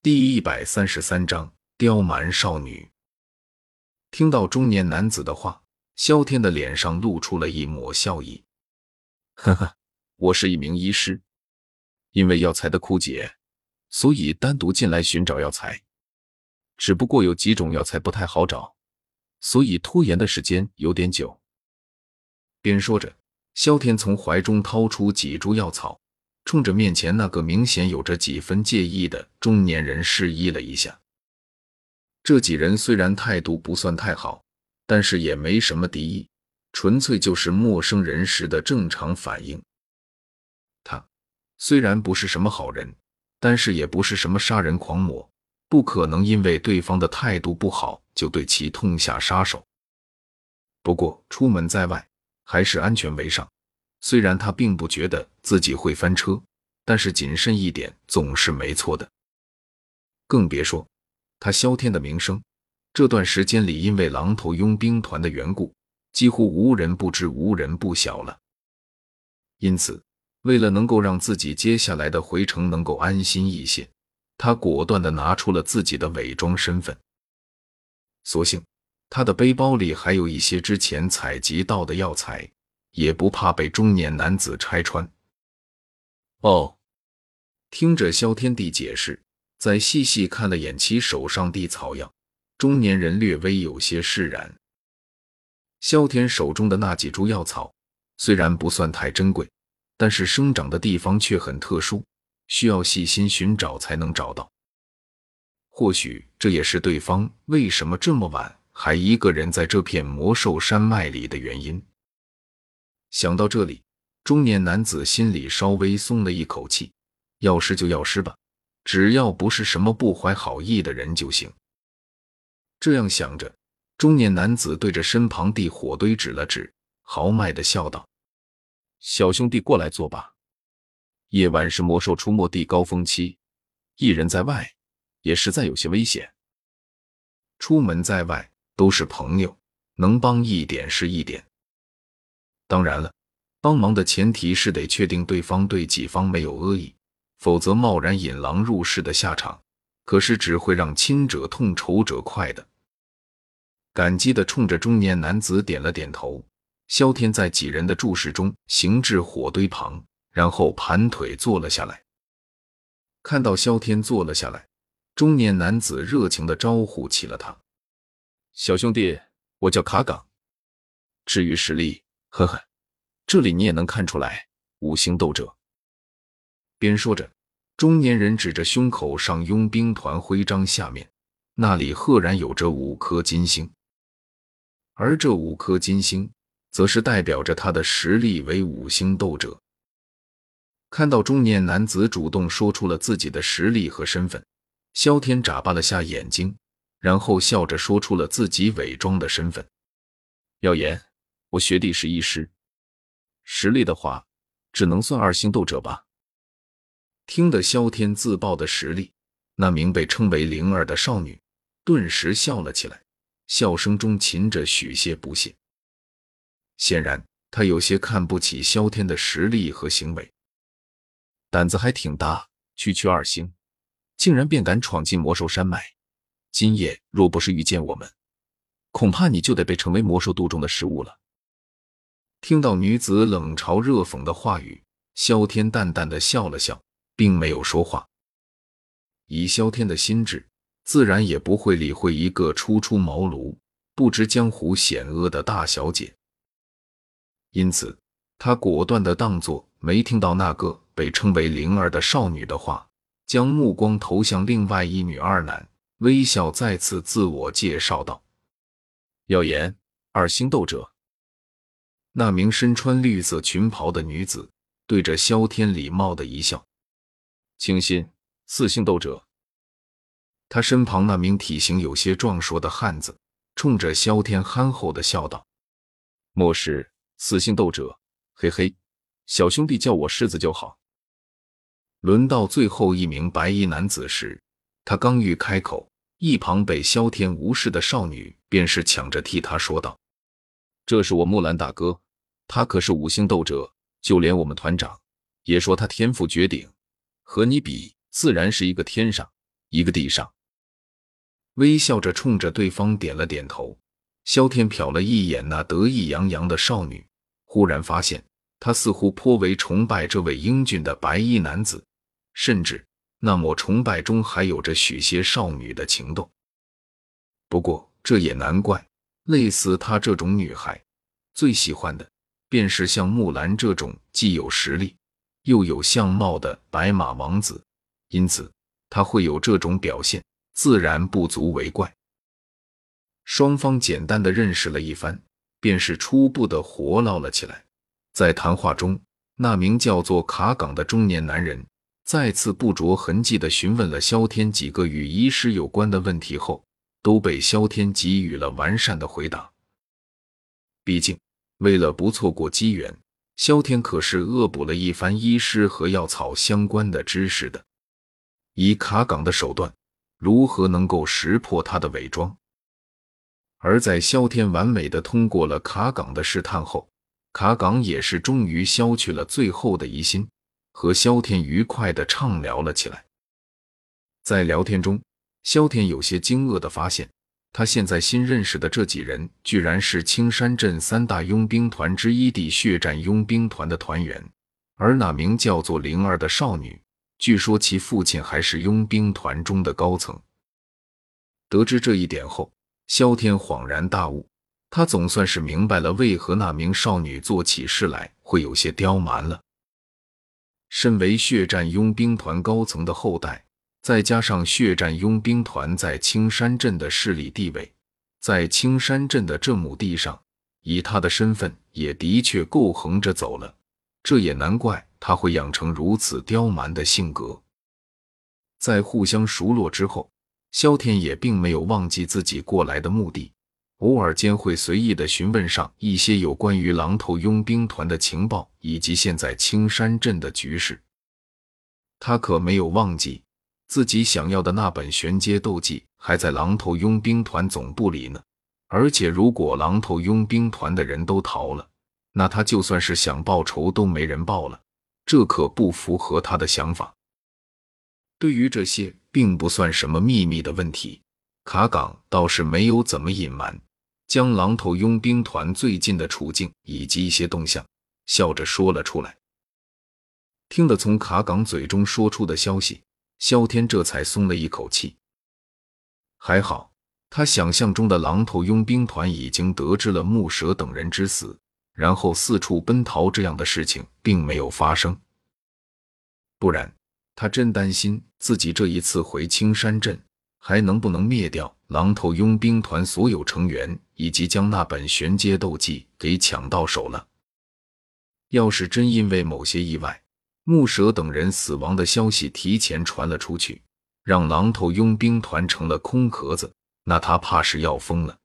第一百三十三章刁蛮少女。听到中年男子的话，萧天的脸上露出了一抹笑意。呵呵，我是一名医师，因为药材的枯竭，所以单独进来寻找药材。只不过有几种药材不太好找，所以拖延的时间有点久。边说着，萧天从怀中掏出几株药草。冲着面前那个明显有着几分介意的中年人示意了一下。这几人虽然态度不算太好，但是也没什么敌意，纯粹就是陌生人时的正常反应。他虽然不是什么好人，但是也不是什么杀人狂魔，不可能因为对方的态度不好就对其痛下杀手。不过出门在外，还是安全为上。虽然他并不觉得自己会翻车，但是谨慎一点总是没错的。更别说他萧天的名声，这段时间里因为狼头佣兵团的缘故，几乎无人不知、无人不晓了。因此，为了能够让自己接下来的回程能够安心一些，他果断的拿出了自己的伪装身份。所幸他的背包里还有一些之前采集到的药材。也不怕被中年男子拆穿。哦，听着萧天帝解释，再细细看了眼其手上的草药，中年人略微有些释然。萧天手中的那几株药草虽然不算太珍贵，但是生长的地方却很特殊，需要细心寻找才能找到。或许这也是对方为什么这么晚还一个人在这片魔兽山脉里的原因。想到这里，中年男子心里稍微松了一口气。药师就药师吧，只要不是什么不怀好意的人就行。这样想着，中年男子对着身旁地火堆指了指，豪迈的笑道：“小兄弟，过来坐吧。夜晚是魔兽出没地高峰期，一人在外也实在有些危险。出门在外都是朋友，能帮一点是一点。”当然了，帮忙的前提是得确定对方对己方没有恶意，否则贸然引狼入室的下场，可是只会让亲者痛，仇者快的。感激的冲着中年男子点了点头。萧天在几人的注视中行至火堆旁，然后盘腿坐了下来。看到萧天坐了下来，中年男子热情的招呼起了他：“小兄弟，我叫卡岗。至于实力……”呵呵，这里你也能看出来，五星斗者。边说着，中年人指着胸口上佣兵团徽章下面，那里赫然有着五颗金星，而这五颗金星，则是代表着他的实力为五星斗者。看到中年男子主动说出了自己的实力和身份，萧天眨巴了下眼睛，然后笑着说出了自己伪装的身份：耀言。我学弟是医师，实力的话，只能算二星斗者吧。听得萧天自曝的实力，那名被称为灵儿的少女顿时笑了起来，笑声中噙着许些不屑。显然，她有些看不起萧天的实力和行为，胆子还挺大，区区二星，竟然便敢闯进魔兽山脉。今夜若不是遇见我们，恐怕你就得被成为魔兽肚中的食物了。听到女子冷嘲热讽的话语，萧天淡淡的笑了笑，并没有说话。以萧天的心智，自然也不会理会一个初出茅庐、不知江湖险恶的大小姐。因此，他果断的当作没听到那个被称为灵儿的少女的话，将目光投向另外一女二男，微笑再次自我介绍道：“耀言，二星斗者。”那名身穿绿色裙袍的女子对着萧天礼貌的一笑。清新，四星斗者。他身旁那名体型有些壮硕的汉子冲着萧天憨厚的笑道：“莫氏，四星斗者。嘿嘿，小兄弟叫我狮子就好。”轮到最后一名白衣男子时，他刚欲开口，一旁被萧天无视的少女便是抢着替他说道：“这是我木兰大哥。”他可是五星斗者，就连我们团长也说他天赋绝顶，和你比，自然是一个天上。一个地上，微笑着冲着对方点了点头。萧天瞟了一眼那得意洋洋的少女，忽然发现他似乎颇为崇拜这位英俊的白衣男子，甚至那抹崇拜中还有着许些少女的情动。不过这也难怪，类似她这种女孩，最喜欢的便是像木兰这种既有实力又有相貌的白马王子，因此。他会有这种表现，自然不足为怪。双方简单的认识了一番，便是初步的活络了起来。在谈话中，那名叫做卡岗的中年男人再次不着痕迹的询问了萧天几个与医师有关的问题后，都被萧天给予了完善的回答。毕竟，为了不错过机缘，萧天可是恶补了一番医师和药草相关的知识的。以卡岗的手段，如何能够识破他的伪装？而在萧天完美的通过了卡岗的试探后，卡岗也是终于消去了最后的疑心，和萧天愉快的畅聊了起来。在聊天中，萧天有些惊愕的发现，他现在新认识的这几人，居然是青山镇三大佣兵团之一的血战佣兵团的团员，而那名叫做灵儿的少女。据说其父亲还是佣兵团中的高层。得知这一点后，萧天恍然大悟，他总算是明白了为何那名少女做起事来会有些刁蛮了。身为血战佣兵团高层的后代，再加上血战佣兵团在青山镇的势力地位，在青山镇的这亩地上，以他的身份也的确够横着走了。这也难怪。他会养成如此刁蛮的性格。在互相熟络之后，萧天也并没有忘记自己过来的目的，偶尔间会随意的询问上一些有关于狼头佣兵团的情报以及现在青山镇的局势。他可没有忘记自己想要的那本玄阶斗技还在狼头佣兵团总部里呢。而且，如果狼头佣兵团的人都逃了，那他就算是想报仇都没人报了。这可不符合他的想法。对于这些并不算什么秘密的问题，卡岗倒是没有怎么隐瞒，将狼头佣兵团最近的处境以及一些动向，笑着说了出来。听得从卡岗嘴中说出的消息，萧天这才松了一口气。还好，他想象中的狼头佣兵团已经得知了木蛇等人之死。然后四处奔逃，这样的事情并没有发生。不然，他真担心自己这一次回青山镇，还能不能灭掉狼头佣兵团所有成员，以及将那本玄阶斗技给抢到手了。要是真因为某些意外，木蛇等人死亡的消息提前传了出去，让狼头佣兵团成了空壳子，那他怕是要疯了。